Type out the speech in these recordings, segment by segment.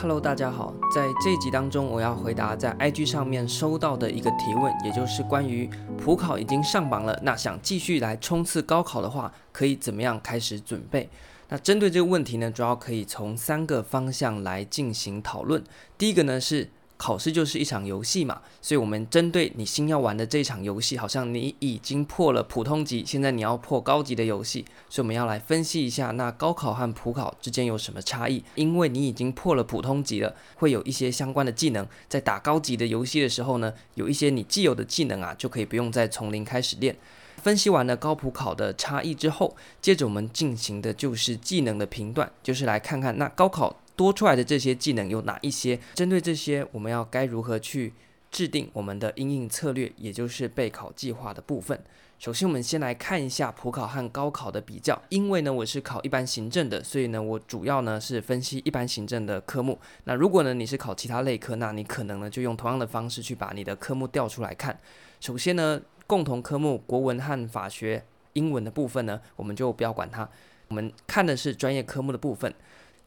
Hello，大家好，在这集当中，我要回答在 IG 上面收到的一个提问，也就是关于普考已经上榜了，那想继续来冲刺高考的话，可以怎么样开始准备？那针对这个问题呢，主要可以从三个方向来进行讨论。第一个呢是。考试就是一场游戏嘛，所以我们针对你新要玩的这场游戏，好像你已经破了普通级，现在你要破高级的游戏，所以我们要来分析一下，那高考和普考之间有什么差异？因为你已经破了普通级了，会有一些相关的技能，在打高级的游戏的时候呢，有一些你既有的技能啊，就可以不用再从零开始练。分析完了高普考的差异之后，接着我们进行的就是技能的评断，就是来看看那高考。多出来的这些技能有哪一些？针对这些，我们要该如何去制定我们的因应策略，也就是备考计划的部分。首先，我们先来看一下普考和高考的比较。因为呢，我是考一般行政的，所以呢，我主要呢是分析一般行政的科目。那如果呢你是考其他类科，那你可能呢就用同样的方式去把你的科目调出来看。首先呢，共同科目国文和法学、英文的部分呢，我们就不要管它，我们看的是专业科目的部分。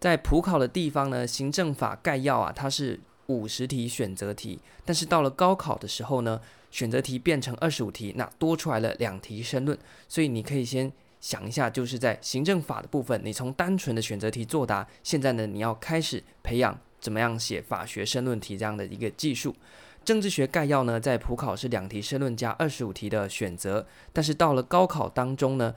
在普考的地方呢，行政法概要啊，它是五十题选择题，但是到了高考的时候呢，选择题变成二十五题，那多出来了两题申论，所以你可以先想一下，就是在行政法的部分，你从单纯的选择题作答，现在呢，你要开始培养怎么样写法学申论题这样的一个技术。政治学概要呢，在普考是两题申论加二十五题的选择，但是到了高考当中呢，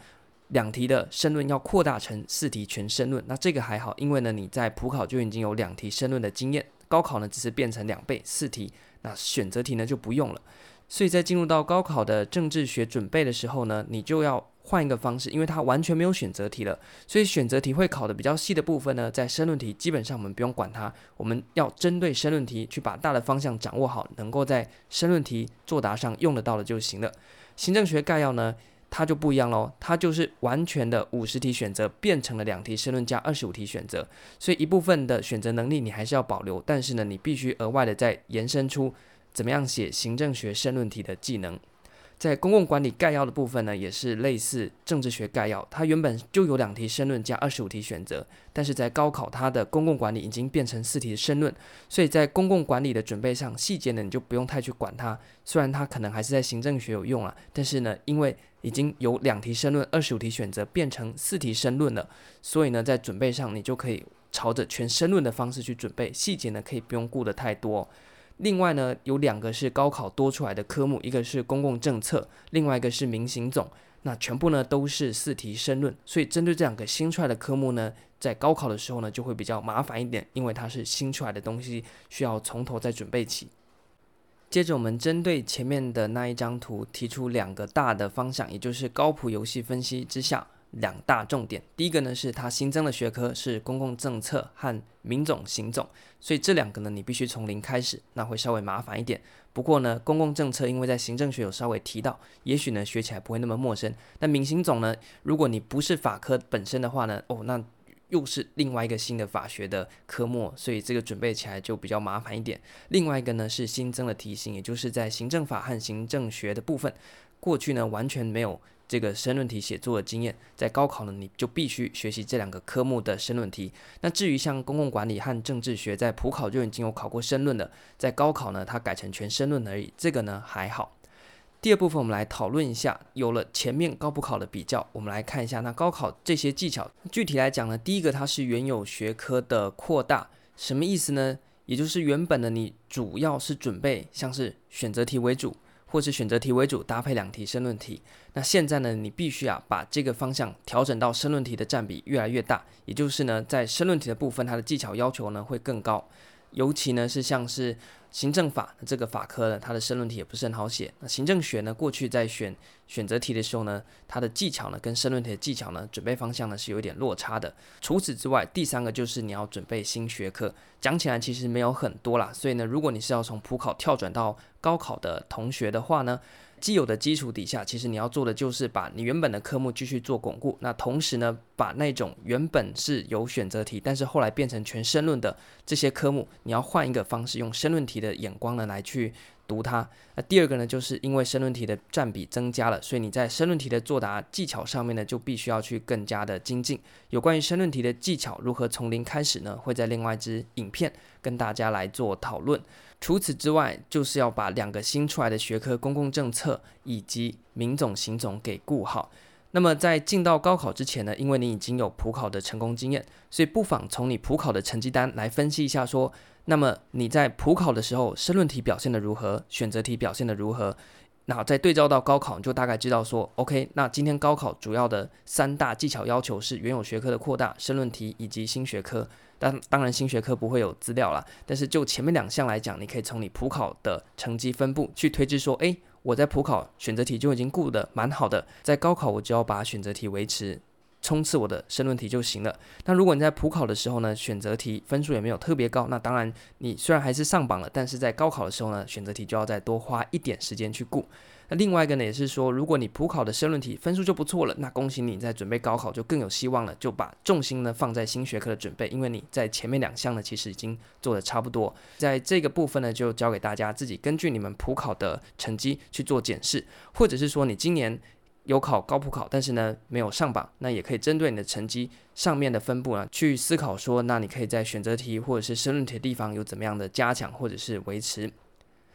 两题的申论要扩大成四题全申论，那这个还好，因为呢你在普考就已经有两题申论的经验，高考呢只是变成两倍四题，那选择题呢就不用了。所以在进入到高考的政治学准备的时候呢，你就要换一个方式，因为它完全没有选择题了，所以选择题会考的比较细的部分呢，在申论题基本上我们不用管它，我们要针对申论题去把大的方向掌握好，能够在申论题作答上用得到的就行了。行政学概要呢，它就不一样喽，它就是完全的五十题选择变成了两题申论加二十五题选择，所以一部分的选择能力你还是要保留，但是呢，你必须额外的再延伸出怎么样写行政学申论题的技能。在公共管理概要的部分呢，也是类似政治学概要，它原本就有两题申论加二十五题选择，但是在高考它的公共管理已经变成四题申论，所以在公共管理的准备上，细节呢你就不用太去管它，虽然它可能还是在行政学有用啊，但是呢，因为已经有两题申论、二十五题选择变成四题申论了，所以呢，在准备上你就可以朝着全申论的方式去准备，细节呢可以不用顾得太多。另外呢，有两个是高考多出来的科目，一个是公共政策，另外一个是民行总。那全部呢都是四题申论，所以针对这两个新出来的科目呢，在高考的时候呢就会比较麻烦一点，因为它是新出来的东西，需要从头再准备起。接着我们针对前面的那一张图提出两个大的方向，也就是高普游戏分析之下。两大重点，第一个呢是它新增的学科是公共政策和民总行总，所以这两个呢你必须从零开始，那会稍微麻烦一点。不过呢，公共政策因为在行政学有稍微提到，也许呢学起来不会那么陌生。那民行总呢，如果你不是法科本身的话呢，哦，那又是另外一个新的法学的科目，所以这个准备起来就比较麻烦一点。另外一个呢是新增的题型，也就是在行政法和行政学的部分，过去呢完全没有。这个申论题写作的经验，在高考呢，你就必须学习这两个科目的申论题。那至于像公共管理和政治学，在普考就已经有考过申论的，在高考呢，它改成全申论而已。这个呢还好。第二部分我们来讨论一下，有了前面高普考的比较，我们来看一下那高考这些技巧。具体来讲呢，第一个它是原有学科的扩大，什么意思呢？也就是原本的你主要是准备像是选择题为主。或是选择题为主，搭配两题申论题。那现在呢，你必须啊把这个方向调整到申论题的占比越来越大，也就是呢，在申论题的部分，它的技巧要求呢会更高。尤其呢是像是行政法这个法科呢，它的申论题也不是很好写。那行政学呢，过去在选选择题的时候呢，它的技巧呢跟申论题的技巧呢，准备方向呢是有点落差的。除此之外，第三个就是你要准备新学科，讲起来其实没有很多啦。所以呢，如果你是要从普考跳转到高考的同学的话呢，既有的基础底下，其实你要做的就是把你原本的科目继续做巩固。那同时呢，把那种原本是有选择题，但是后来变成全申论的这些科目，你要换一个方式，用申论题的眼光呢来去读它。那第二个呢，就是因为申论题的占比增加了，所以你在申论题的作答技巧上面呢，就必须要去更加的精进。有关于申论题的技巧如何从零开始呢？会在另外一支影片跟大家来做讨论。除此之外，就是要把两个新出来的学科——公共政策以及民总、行总给顾好。那么在进到高考之前呢，因为你已经有普考的成功经验，所以不妨从你普考的成绩单来分析一下，说，那么你在普考的时候，申论题表现的如何，选择题表现的如何，那再对照到高考，你就大概知道说，OK，那今天高考主要的三大技巧要求是原有学科的扩大、申论题以及新学科。但当然新学科不会有资料啦，但是就前面两项来讲，你可以从你普考的成绩分布去推知说，诶。我在普考选择题就已经顾得蛮好的，在高考我就要把选择题维持，冲刺我的申论题就行了。那如果你在普考的时候呢，选择题分数也没有特别高，那当然你虽然还是上榜了，但是在高考的时候呢，选择题就要再多花一点时间去顾。那另外一个呢，也是说，如果你普考的申论题分数就不错了，那恭喜你在准备高考就更有希望了，就把重心呢放在新学科的准备，因为你在前面两项呢其实已经做得差不多，在这个部分呢就交给大家自己根据你们普考的成绩去做检视，或者是说你今年有考高普考，但是呢没有上榜，那也可以针对你的成绩上面的分布呢去思考说，那你可以在选择题或者是申论题的地方有怎么样的加强或者是维持。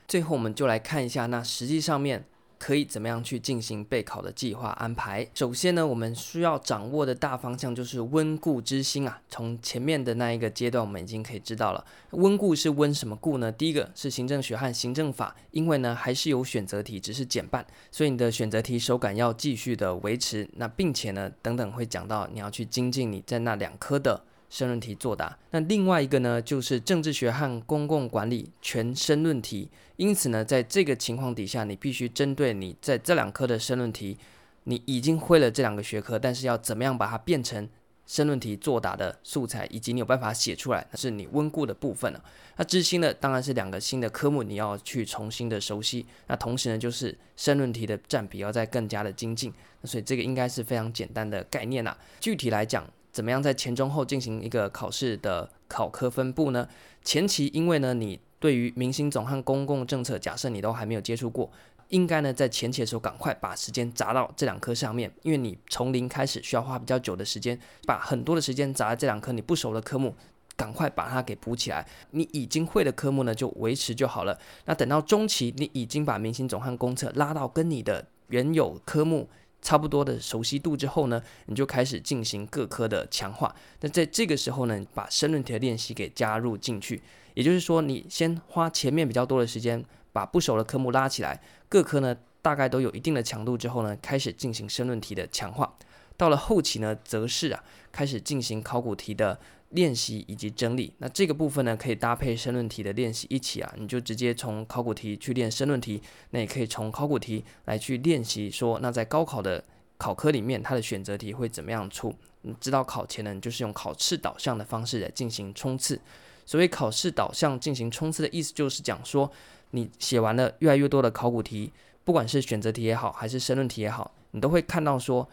最后我们就来看一下，那实际上面。可以怎么样去进行备考的计划安排？首先呢，我们需要掌握的大方向就是温故知新啊。从前面的那一个阶段，我们已经可以知道了，温故是温什么故呢？第一个是行政学和行政法，因为呢还是有选择题，只是减半，所以你的选择题手感要继续的维持。那并且呢，等等会讲到你要去精进你在那两科的。申论题作答，那另外一个呢，就是政治学和公共管理全申论题。因此呢，在这个情况底下，你必须针对你在这两科的申论题，你已经会了这两个学科，但是要怎么样把它变成申论题作答的素材，以及你有办法写出来，那是你温故的部分了。那知新的当然是两个新的科目，你要去重新的熟悉。那同时呢，就是申论题的占比要再更加的精进。那所以这个应该是非常简单的概念啦。具体来讲。怎么样在前中后进行一个考试的考科分布呢？前期因为呢，你对于民行总和公共政策，假设你都还没有接触过，应该呢在前期的时候赶快把时间砸到这两科上面，因为你从零开始需要花比较久的时间，把很多的时间砸在这两科你不熟的科目，赶快把它给补起来。你已经会的科目呢就维持就好了。那等到中期，你已经把明星总和公策拉到跟你的原有科目。差不多的熟悉度之后呢，你就开始进行各科的强化。那在这个时候呢，把申论题的练习给加入进去。也就是说，你先花前面比较多的时间，把不熟的科目拉起来，各科呢大概都有一定的强度之后呢，开始进行申论题的强化。到了后期呢，则是啊，开始进行考古题的。练习以及整理，那这个部分呢，可以搭配申论题的练习一起啊，你就直接从考古题去练申论题，那也可以从考古题来去练习说，那在高考的考科里面，它的选择题会怎么样出？你知道考前呢，就是用考试导向的方式来进行冲刺。所谓考试导向进行冲刺的意思，就是讲说，你写完了越来越多的考古题，不管是选择题也好，还是申论题也好，你都会看到说。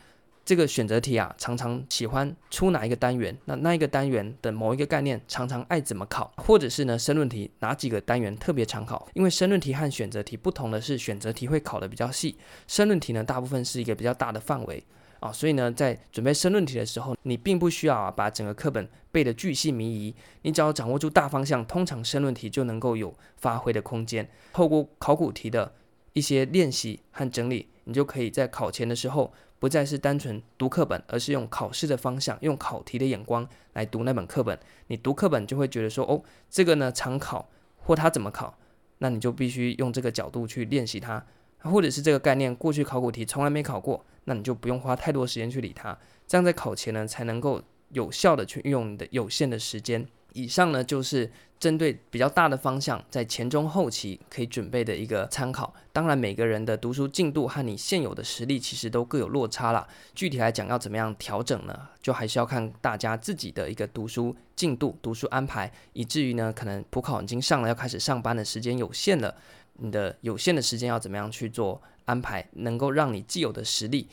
这个选择题啊，常常喜欢出哪一个单元？那那一个单元的某一个概念，常常爱怎么考？或者是呢，申论题哪几个单元特别常考？因为申论题和选择题不同的是，选择题会考得比较细，申论题呢，大部分是一个比较大的范围啊。所以呢，在准备申论题的时候，你并不需要啊把整个课本背得巨细靡遗，你只要掌握住大方向，通常申论题就能够有发挥的空间。透过考古题的一些练习和整理，你就可以在考前的时候。不再是单纯读课本，而是用考试的方向，用考题的眼光来读那本课本。你读课本就会觉得说，哦，这个呢常考，或他怎么考，那你就必须用这个角度去练习它。或者是这个概念，过去考古题从来没考过，那你就不用花太多时间去理它。这样在考前呢，才能够有效的去运用你的有限的时间。以上呢，就是针对比较大的方向，在前中后期可以准备的一个参考。当然，每个人的读书进度和你现有的实力其实都各有落差啦。具体来讲，要怎么样调整呢？就还是要看大家自己的一个读书进度、读书安排。以至于呢，可能普考已经上了，要开始上班的时间有限了，你的有限的时间要怎么样去做安排，能够让你既有的实力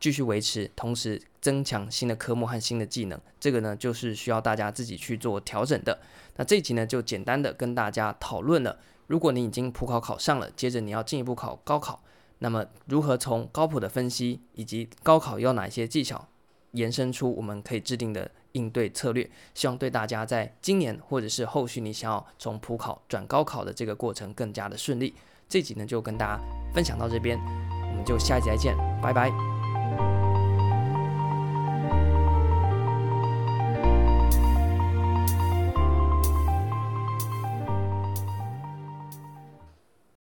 继续维持，同时增强新的科目和新的技能，这个呢就是需要大家自己去做调整的。那这一集呢就简单的跟大家讨论了如果你已经普考考上了，接着你要进一步考高考，那么如何从高普的分析以及高考有哪些技巧，延伸出我们可以制定的应对策略？希望对大家在今年或者是后续你想要从普考转高考的这个过程更加的顺利。这集呢就跟大家分享到这边，我们就下一集再见，拜拜。